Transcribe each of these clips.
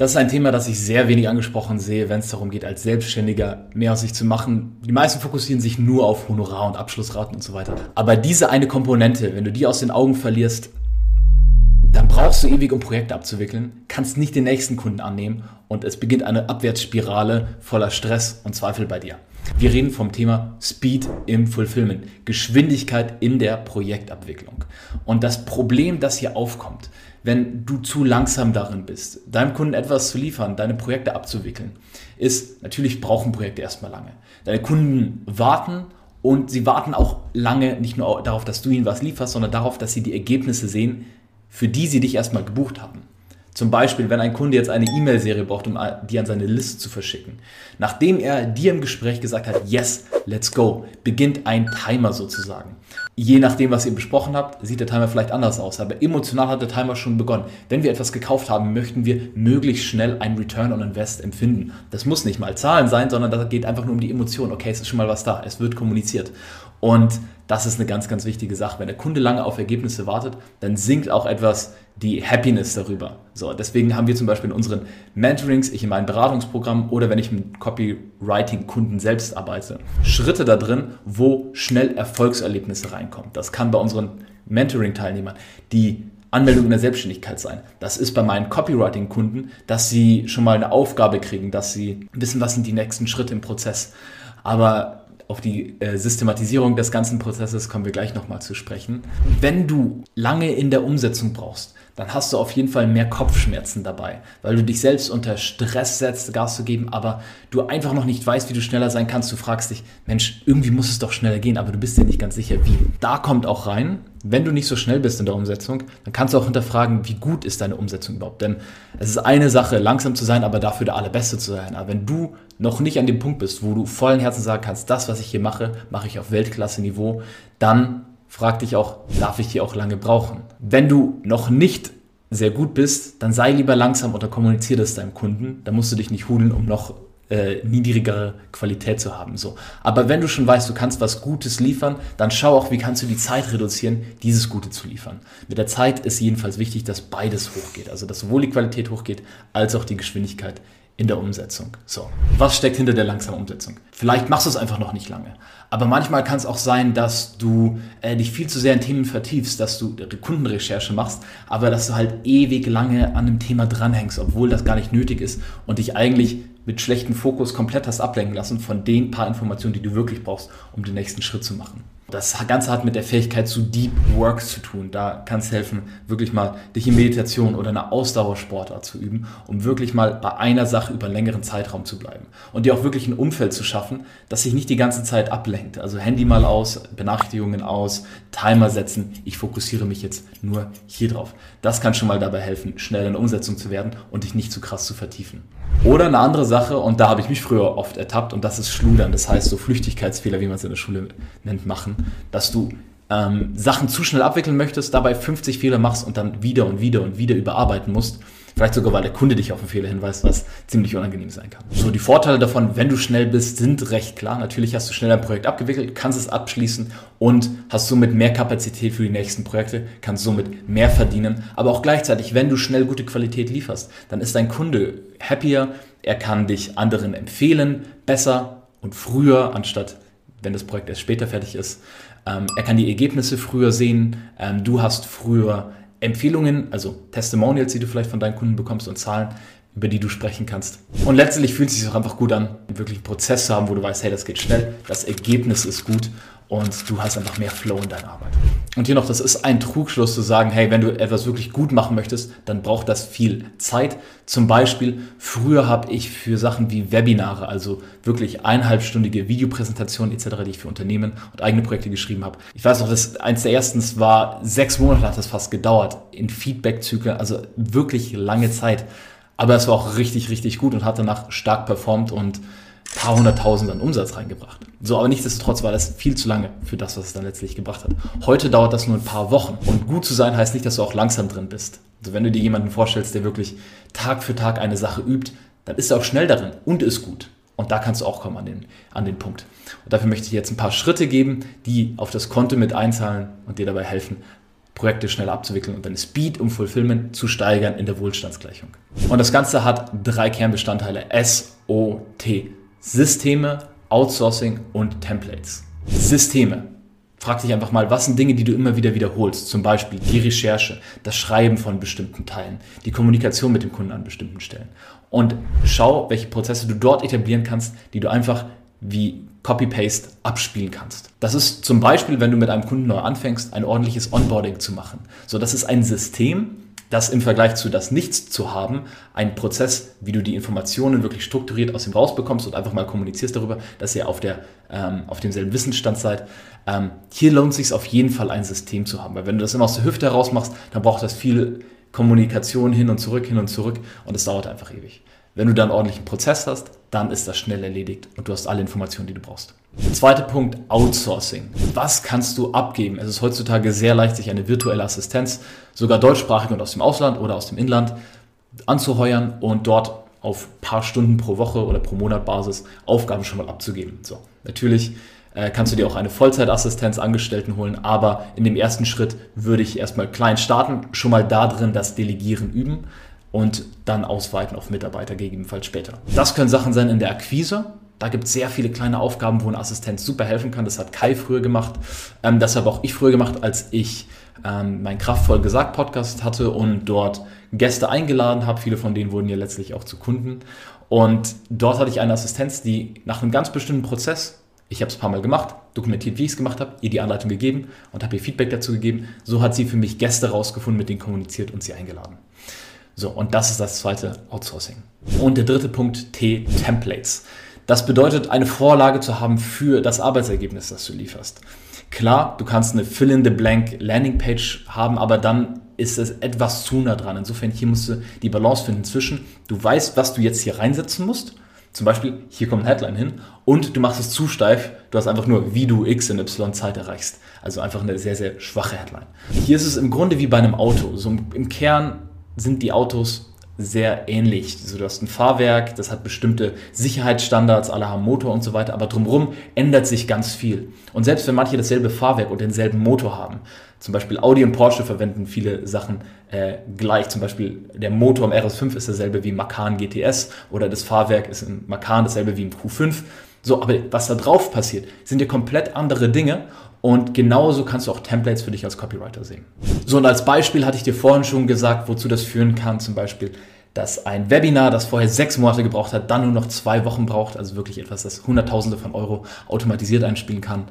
Das ist ein Thema, das ich sehr wenig angesprochen sehe, wenn es darum geht, als Selbstständiger mehr aus sich zu machen. Die meisten fokussieren sich nur auf Honorar und Abschlussraten und so weiter. Aber diese eine Komponente, wenn du die aus den Augen verlierst, dann brauchst du ewig, um Projekte abzuwickeln, kannst nicht den nächsten Kunden annehmen und es beginnt eine Abwärtsspirale voller Stress und Zweifel bei dir. Wir reden vom Thema Speed im Fulfillment, Geschwindigkeit in der Projektabwicklung. Und das Problem, das hier aufkommt, wenn du zu langsam darin bist, deinem Kunden etwas zu liefern, deine Projekte abzuwickeln, ist, natürlich brauchen Projekte erstmal lange. Deine Kunden warten und sie warten auch lange nicht nur darauf, dass du ihnen was lieferst, sondern darauf, dass sie die Ergebnisse sehen, für die sie dich erstmal gebucht haben. Zum Beispiel, wenn ein Kunde jetzt eine E-Mail-Serie braucht, um die an seine Liste zu verschicken. Nachdem er dir im Gespräch gesagt hat, yes, let's go, beginnt ein Timer sozusagen. Je nachdem, was ihr besprochen habt, sieht der Timer vielleicht anders aus, aber emotional hat der Timer schon begonnen. Wenn wir etwas gekauft haben, möchten wir möglichst schnell einen Return on Invest empfinden. Das muss nicht mal Zahlen sein, sondern da geht einfach nur um die Emotion. Okay, es ist schon mal was da, es wird kommuniziert. Und das ist eine ganz, ganz wichtige Sache. Wenn der Kunde lange auf Ergebnisse wartet, dann sinkt auch etwas die Happiness darüber. So, deswegen haben wir zum Beispiel in unseren Mentorings, ich in meinem Beratungsprogramm oder wenn ich mit Copywriting-Kunden selbst arbeite, Schritte da drin, wo schnell Erfolgserlebnisse reinkommen. Das kann bei unseren Mentoring-Teilnehmern die Anmeldung in der Selbstständigkeit sein. Das ist bei meinen Copywriting-Kunden, dass sie schon mal eine Aufgabe kriegen, dass sie wissen, was sind die nächsten Schritte im Prozess. Aber auf die äh, Systematisierung des ganzen Prozesses kommen wir gleich nochmal zu sprechen. Wenn du lange in der Umsetzung brauchst, dann hast du auf jeden Fall mehr Kopfschmerzen dabei, weil du dich selbst unter Stress setzt, Gas zu geben, aber du einfach noch nicht weißt, wie du schneller sein kannst. Du fragst dich, Mensch, irgendwie muss es doch schneller gehen, aber du bist dir nicht ganz sicher, wie. Da kommt auch rein, wenn du nicht so schnell bist in der Umsetzung, dann kannst du auch hinterfragen, wie gut ist deine Umsetzung überhaupt. Denn es ist eine Sache, langsam zu sein, aber dafür der Allerbeste zu sein. Aber wenn du noch nicht an dem Punkt bist, wo du vollen Herzen sagen kannst, das, was ich hier mache, mache ich auf Weltklasse-Niveau, dann frag dich auch, darf ich die auch lange brauchen? Wenn du noch nicht sehr gut bist, dann sei lieber langsam oder kommuniziere das deinem Kunden. Da musst du dich nicht hudeln, um noch äh, niedrigere Qualität zu haben. So. Aber wenn du schon weißt, du kannst was Gutes liefern, dann schau auch, wie kannst du die Zeit reduzieren, dieses Gute zu liefern. Mit der Zeit ist jedenfalls wichtig, dass beides hochgeht. Also dass sowohl die Qualität hochgeht, als auch die Geschwindigkeit in der Umsetzung. So, was steckt hinter der langsamen Umsetzung? Vielleicht machst du es einfach noch nicht lange. Aber manchmal kann es auch sein, dass du äh, dich viel zu sehr in Themen vertiefst, dass du Kundenrecherche machst, aber dass du halt ewig lange an einem Thema dranhängst, obwohl das gar nicht nötig ist und dich eigentlich mit schlechtem Fokus komplett hast ablenken lassen von den paar Informationen, die du wirklich brauchst, um den nächsten Schritt zu machen. Das Ganze hat mit der Fähigkeit zu Deep Work zu tun. Da kann es helfen, wirklich mal dich in Meditation oder eine Ausdauersportart zu üben, um wirklich mal bei einer Sache über einen längeren Zeitraum zu bleiben. Und dir auch wirklich ein Umfeld zu schaffen, das sich nicht die ganze Zeit ablenkt. Also Handy mal aus, Benachrichtigungen aus, Timer setzen. Ich fokussiere mich jetzt nur hier drauf. Das kann schon mal dabei helfen, schnell in Umsetzung zu werden und dich nicht zu krass zu vertiefen. Oder eine andere Sache, und da habe ich mich früher oft ertappt, und das ist Schludern. Das heißt, so Flüchtigkeitsfehler, wie man es in der Schule nennt, machen dass du ähm, Sachen zu schnell abwickeln möchtest, dabei 50 Fehler machst und dann wieder und wieder und wieder überarbeiten musst. Vielleicht sogar, weil der Kunde dich auf einen Fehler hinweist, was ziemlich unangenehm sein kann. So, die Vorteile davon, wenn du schnell bist, sind recht klar. Natürlich hast du schnell ein Projekt abgewickelt, kannst es abschließen und hast somit mehr Kapazität für die nächsten Projekte, kannst somit mehr verdienen. Aber auch gleichzeitig, wenn du schnell gute Qualität lieferst, dann ist dein Kunde happier, er kann dich anderen empfehlen, besser und früher, anstatt wenn das Projekt erst später fertig ist. Ähm, er kann die Ergebnisse früher sehen. Ähm, du hast früher Empfehlungen, also Testimonials, die du vielleicht von deinen Kunden bekommst und Zahlen, über die du sprechen kannst. Und letztendlich fühlt es sich auch einfach gut an, wirklich einen Prozess zu haben, wo du weißt, hey, das geht schnell, das Ergebnis ist gut und du hast einfach mehr Flow in deiner Arbeit. Und hier noch, das ist ein Trugschluss zu sagen, hey, wenn du etwas wirklich gut machen möchtest, dann braucht das viel Zeit. Zum Beispiel, früher habe ich für Sachen wie Webinare, also wirklich eineinhalbstündige Videopräsentationen etc., die ich für Unternehmen und eigene Projekte geschrieben habe. Ich weiß noch, dass eins der ersten war, sechs Monate hat das fast gedauert in Feedback-Zyklen, also wirklich lange Zeit. Aber es war auch richtig, richtig gut und hat danach stark performt und paar hunderttausend an Umsatz reingebracht. So, aber nichtsdestotrotz war das viel zu lange für das, was es dann letztlich gebracht hat. Heute dauert das nur ein paar Wochen. Und gut zu sein heißt nicht, dass du auch langsam drin bist. Also wenn du dir jemanden vorstellst, der wirklich Tag für Tag eine Sache übt, dann ist er auch schnell darin und ist gut. Und da kannst du auch kommen an den, an den Punkt. Und dafür möchte ich jetzt ein paar Schritte geben, die auf das Konto mit einzahlen und dir dabei helfen, Projekte schneller abzuwickeln und deine Speed um Fulfillment zu steigern in der Wohlstandsgleichung. Und das Ganze hat drei Kernbestandteile. SOT. Systeme, Outsourcing und Templates. Systeme. Frag dich einfach mal, was sind Dinge, die du immer wieder wiederholst? Zum Beispiel die Recherche, das Schreiben von bestimmten Teilen, die Kommunikation mit dem Kunden an bestimmten Stellen. Und schau, welche Prozesse du dort etablieren kannst, die du einfach wie Copy-Paste abspielen kannst. Das ist zum Beispiel, wenn du mit einem Kunden neu anfängst, ein ordentliches Onboarding zu machen. So, das ist ein System, das im Vergleich zu das Nichts zu haben, ein Prozess, wie du die Informationen wirklich strukturiert aus ihm rausbekommst und einfach mal kommunizierst darüber, dass ihr auf, der, ähm, auf demselben Wissensstand seid. Ähm, hier lohnt es sich auf jeden Fall ein System zu haben, weil wenn du das immer aus der Hüfte heraus machst, dann braucht das viel Kommunikation hin und zurück, hin und zurück und es dauert einfach ewig. Wenn du dann einen ordentlichen Prozess hast, dann ist das schnell erledigt und du hast alle Informationen, die du brauchst. Zweiter Punkt, Outsourcing. Was kannst du abgeben? Es ist heutzutage sehr leicht, sich eine virtuelle Assistenz, sogar deutschsprachig und aus dem Ausland oder aus dem Inland, anzuheuern und dort auf paar Stunden pro Woche oder pro Monat Basis Aufgaben schon mal abzugeben. So, natürlich äh, kannst du dir auch eine Vollzeitassistenz Angestellten holen, aber in dem ersten Schritt würde ich erstmal klein starten, schon mal da drin das Delegieren üben und dann ausweiten auf Mitarbeiter gegebenenfalls später. Das können Sachen sein in der Akquise. Da gibt es sehr viele kleine Aufgaben, wo ein Assistent super helfen kann. Das hat Kai früher gemacht. Ähm, das habe auch ich früher gemacht, als ich ähm, mein Kraftvoll gesagt Podcast hatte und dort Gäste eingeladen habe. Viele von denen wurden ja letztlich auch zu Kunden. Und dort hatte ich eine Assistenz, die nach einem ganz bestimmten Prozess, ich habe es ein paar Mal gemacht, dokumentiert, wie ich es gemacht habe, ihr die Anleitung gegeben und habe ihr Feedback dazu gegeben. So hat sie für mich Gäste rausgefunden, mit denen kommuniziert und sie eingeladen. So, und das ist das zweite Outsourcing. Und der dritte Punkt, T-Templates. Das bedeutet, eine Vorlage zu haben für das Arbeitsergebnis, das du lieferst. Klar, du kannst eine Fill-in-the-blank Landingpage haben, aber dann ist es etwas zu nah dran. Insofern hier musst du die Balance finden zwischen, du weißt, was du jetzt hier reinsetzen musst. Zum Beispiel, hier kommt ein Headline hin und du machst es zu steif. Du hast einfach nur, wie du X in Y Zeit erreichst. Also einfach eine sehr, sehr schwache Headline. Hier ist es im Grunde wie bei einem Auto. So im Kern sind die Autos sehr ähnlich. Also du hast ein Fahrwerk, das hat bestimmte Sicherheitsstandards, alle haben Motor und so weiter, aber drumherum ändert sich ganz viel. Und selbst wenn manche dasselbe Fahrwerk und denselben Motor haben, zum Beispiel Audi und Porsche verwenden viele Sachen äh, gleich. Zum Beispiel der Motor im RS5 ist derselbe wie im Macan GTS oder das Fahrwerk ist im Macan dasselbe wie im Q5. So, aber was da drauf passiert, sind ja komplett andere Dinge und genauso kannst du auch Templates für dich als Copywriter sehen. So, und als Beispiel hatte ich dir vorhin schon gesagt, wozu das führen kann. Zum Beispiel, dass ein Webinar, das vorher sechs Monate gebraucht hat, dann nur noch zwei Wochen braucht. Also wirklich etwas, das Hunderttausende von Euro automatisiert einspielen kann.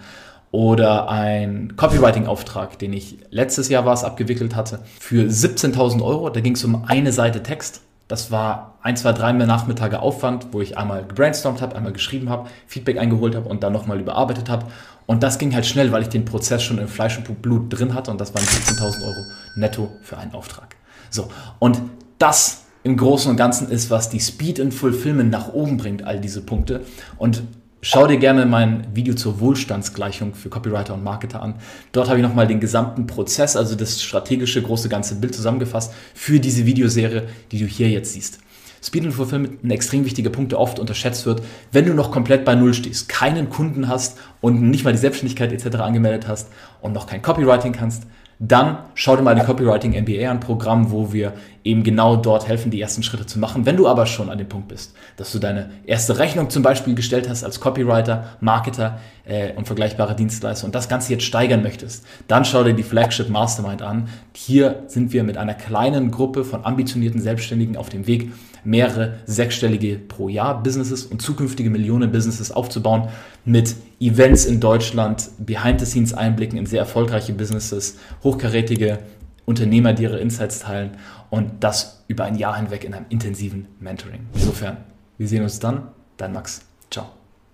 Oder ein Copywriting-Auftrag, den ich letztes Jahr war es abgewickelt hatte, für 17.000 Euro. Da ging es um eine Seite Text. Das war ein, zwei, drei Nachmittage Aufwand, wo ich einmal gebrainstormt habe, einmal geschrieben habe, Feedback eingeholt habe und dann nochmal überarbeitet habe. Und das ging halt schnell, weil ich den Prozess schon in Fleisch und Blut drin hatte und das waren 17.000 Euro netto für einen Auftrag. So, und das im Großen und Ganzen ist, was die Speed and Fulfillment nach oben bringt, all diese Punkte. Und Schau dir gerne mein Video zur Wohlstandsgleichung für Copywriter und Marketer an. Dort habe ich nochmal den gesamten Prozess, also das strategische große ganze Bild zusammengefasst für diese Videoserie, die du hier jetzt siehst. Speed and Fulfillment ein extrem wichtiger Punkt, der oft unterschätzt wird. Wenn du noch komplett bei Null stehst, keinen Kunden hast und nicht mal die Selbstständigkeit etc. angemeldet hast und noch kein Copywriting kannst, dann schau dir mal die Copywriting MBA an, Programm, wo wir eben genau dort helfen, die ersten Schritte zu machen. Wenn du aber schon an dem Punkt bist, dass du deine erste Rechnung zum Beispiel gestellt hast als Copywriter, Marketer äh, und vergleichbare Dienstleister und das Ganze jetzt steigern möchtest, dann schau dir die Flagship Mastermind an. Hier sind wir mit einer kleinen Gruppe von ambitionierten Selbstständigen auf dem Weg, mehrere sechsstellige pro Jahr Businesses und zukünftige Millionen Businesses aufzubauen mit Events in Deutschland, Behind-the-Scenes-Einblicken in sehr erfolgreiche Businesses, hochkarätige Unternehmer, die ihre Insights teilen und das über ein Jahr hinweg in einem intensiven Mentoring. Insofern, wir sehen uns dann. Dein Max. Ciao.